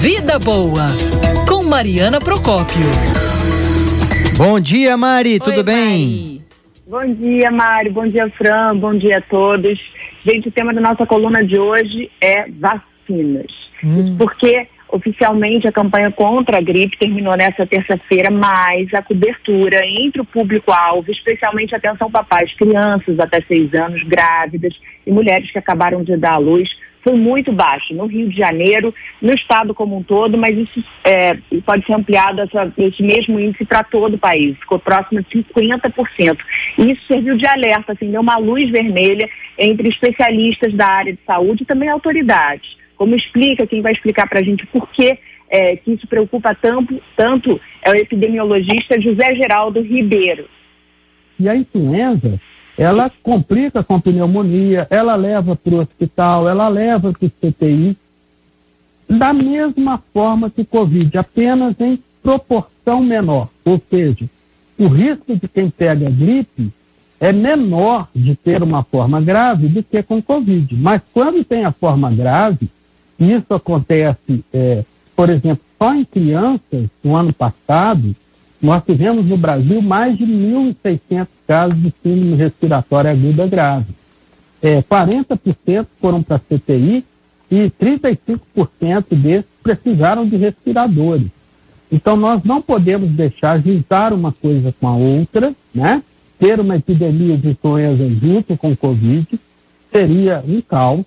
Vida Boa, com Mariana Procópio. Bom dia, Mari, tudo Oi, bem? Mari. Bom dia, Mari. Bom dia, Fran. Bom dia a todos. Gente, o tema da nossa coluna de hoje é vacinas. Hum. Porque oficialmente a campanha contra a gripe terminou nessa terça-feira, mas a cobertura entre o público-alvo, especialmente atenção papais, crianças até seis anos, grávidas e mulheres que acabaram de dar à luz, foi muito baixo no Rio de Janeiro, no estado como um todo, mas isso é, pode ser ampliado, essa, esse mesmo índice para todo o país, ficou próximo de 50%. E isso serviu de alerta, assim, deu uma luz vermelha entre especialistas da área de saúde e também autoridades. Como explica, quem vai explicar para a gente por que, é, que isso preocupa tanto, tanto é o epidemiologista José Geraldo Ribeiro. E a influenza ela complica com pneumonia, ela leva para o hospital, ela leva para o CTI, da mesma forma que Covid, apenas em proporção menor. Ou seja, o risco de quem pega gripe é menor de ter uma forma grave do que com Covid. Mas quando tem a forma grave, isso acontece, é, por exemplo, só em crianças, no ano passado, nós tivemos no Brasil mais de 1.600 casos de síndrome respiratória aguda grave. É, 40% foram para CTI e 35% desses precisaram de respiradores. Então, nós não podemos deixar juntar uma coisa com a outra, né? Ter uma epidemia de influenza junto com Covid seria um caos.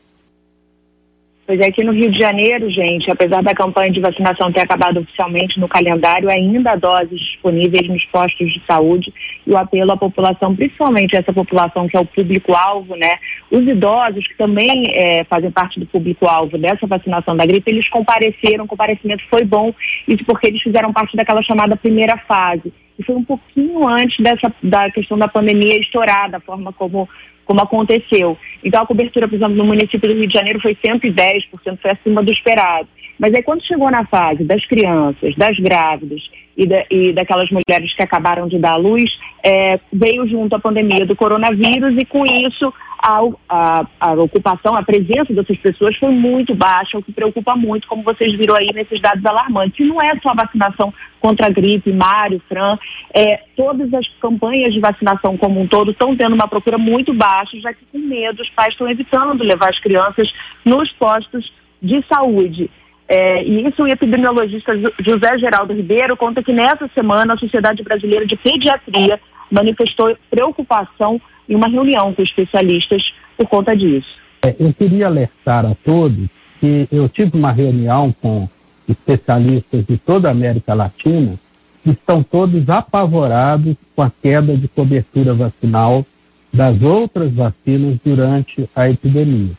Pois é, aqui no Rio de Janeiro, gente, apesar da campanha de vacinação ter acabado oficialmente no calendário, ainda há doses disponíveis nos postos de saúde e o apelo à população, principalmente essa população que é o público-alvo, né? Os idosos, que também é, fazem parte do público-alvo dessa vacinação da gripe, eles compareceram, o comparecimento foi bom, isso porque eles fizeram parte daquela chamada primeira fase. E foi um pouquinho antes dessa, da questão da pandemia estourar, da forma como como aconteceu. Então a cobertura, por exemplo, no município do Rio de Janeiro foi 110%, foi acima do esperado. Mas aí quando chegou na fase das crianças, das grávidas e, da, e daquelas mulheres que acabaram de dar à luz, é, veio junto a pandemia do coronavírus e com isso a, a, a, ocupação, a presença dessas pessoas foi muito baixa, o que preocupa muito, como vocês viram aí nesses dados alarmantes. E não é só a vacinação contra a gripe, Mário, Fran, é, todas as campanhas de vacinação como um todo estão tendo uma procura muito baixa, já que com medo os pais estão evitando levar as crianças nos postos de saúde. É, e isso o epidemiologista José Geraldo Ribeiro conta que nessa semana a Sociedade Brasileira de Pediatria manifestou preocupação em uma reunião com especialistas por conta disso. É, eu queria alertar a todos que eu tive uma reunião com especialistas de toda a América Latina que estão todos apavorados com a queda de cobertura vacinal das outras vacinas durante a epidemia.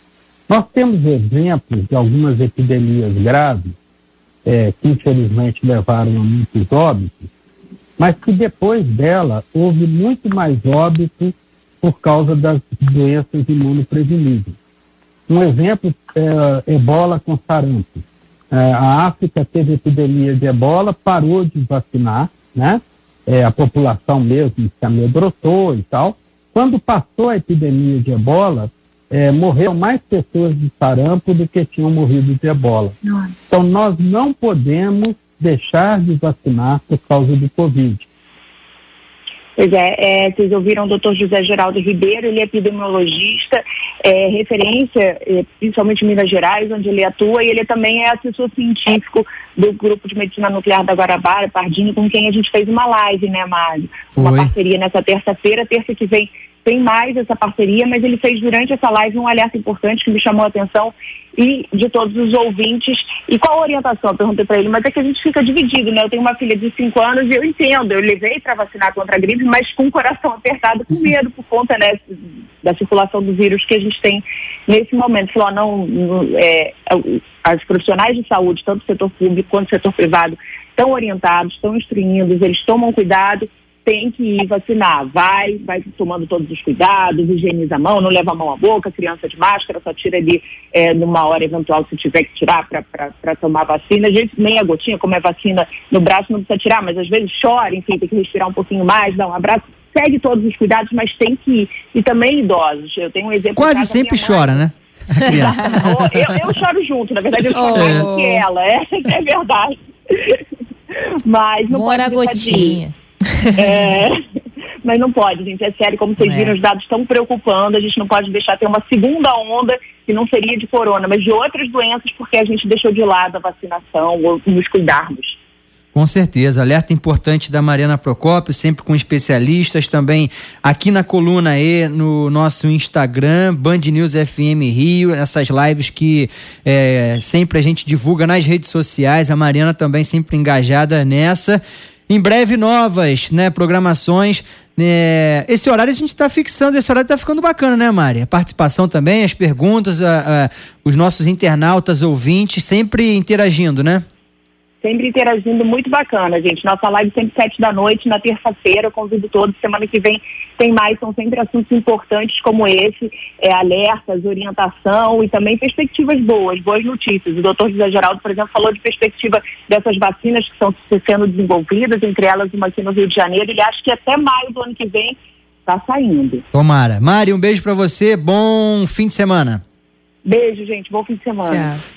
Nós temos exemplos de algumas epidemias graves é, que infelizmente levaram a muitos óbitos, mas que depois dela houve muito mais óbitos por causa das doenças imunopreveníveis. Um exemplo é ebola com sarampo. É, a África teve epidemia de ebola, parou de vacinar, né? É, a população mesmo se amedrontou e tal. Quando passou a epidemia de ebola, é, morreram mais pessoas de sarampo do que tinham morrido de ebola. Nossa. Então, nós não podemos deixar de vacinar por causa do Covid. Pois é, é, vocês ouviram o doutor José Geraldo Ribeiro, ele é epidemiologista, é, referência, é, principalmente em Minas Gerais, onde ele atua, e ele também é assessor científico do Grupo de Medicina Nuclear da Guarabara, Pardini, com quem a gente fez uma live, né, Mário? Uma parceria nessa terça-feira, terça que vem tem mais essa parceria, mas ele fez durante essa live um alerta importante que me chamou a atenção e de todos os ouvintes. E qual a orientação? Eu perguntei para ele, mas é que a gente fica dividido, né? Eu tenho uma filha de 5 anos e eu entendo, eu levei para vacinar contra a gripe, mas com o coração apertado, com medo por conta né, da circulação do vírus que a gente tem nesse momento. Falou, não, não é, as profissionais de saúde, tanto do setor público quanto do setor privado, estão orientados, estão instruindo, eles tomam cuidado tem que ir vacinar. Vai, vai tomando todos os cuidados, higieniza a mão, não leva a mão à boca, criança de máscara, só tira ali é, numa hora eventual se tiver que tirar para tomar vacina. A gente nem a gotinha, como é vacina no braço, não precisa tirar, mas às vezes chora, enfim, tem que respirar um pouquinho mais, dá um abraço. Segue todos os cuidados, mas tem que ir. E também idosos. Eu tenho um exemplo. Quase sempre chora, né? eu, eu, choro junto, na verdade eu choro oh. mais que ela, é, é verdade. Mas não Bora pode gotinha. É, mas não pode, gente. É sério, como vocês é. viram, os dados estão preocupando. A gente não pode deixar ter uma segunda onda, que não seria de corona, mas de outras doenças, porque a gente deixou de lado a vacinação ou nos cuidarmos. Com certeza, alerta importante da Mariana Procópio, sempre com especialistas também aqui na coluna E, no nosso Instagram, Band News FM Rio, essas lives que é, sempre a gente divulga nas redes sociais, a Mariana também sempre engajada nessa. Em breve, novas né, programações. É, esse horário a gente está fixando, esse horário está ficando bacana, né, Mari? A participação também, as perguntas, a, a, os nossos internautas, ouvintes, sempre interagindo, né? Sempre interagindo, muito bacana, gente. Nossa live sempre sete da noite, na terça-feira, convido todos, semana que vem tem mais, são sempre assuntos importantes como esse, é, alertas, orientação e também perspectivas boas, boas notícias. O doutor José Geraldo, por exemplo, falou de perspectiva dessas vacinas que estão sendo desenvolvidas, entre elas uma aqui no Rio de Janeiro, ele acha que até maio do ano que vem está saindo. Tomara. Mari, um beijo para você, bom fim de semana. Beijo, gente, bom fim de semana. Tchau.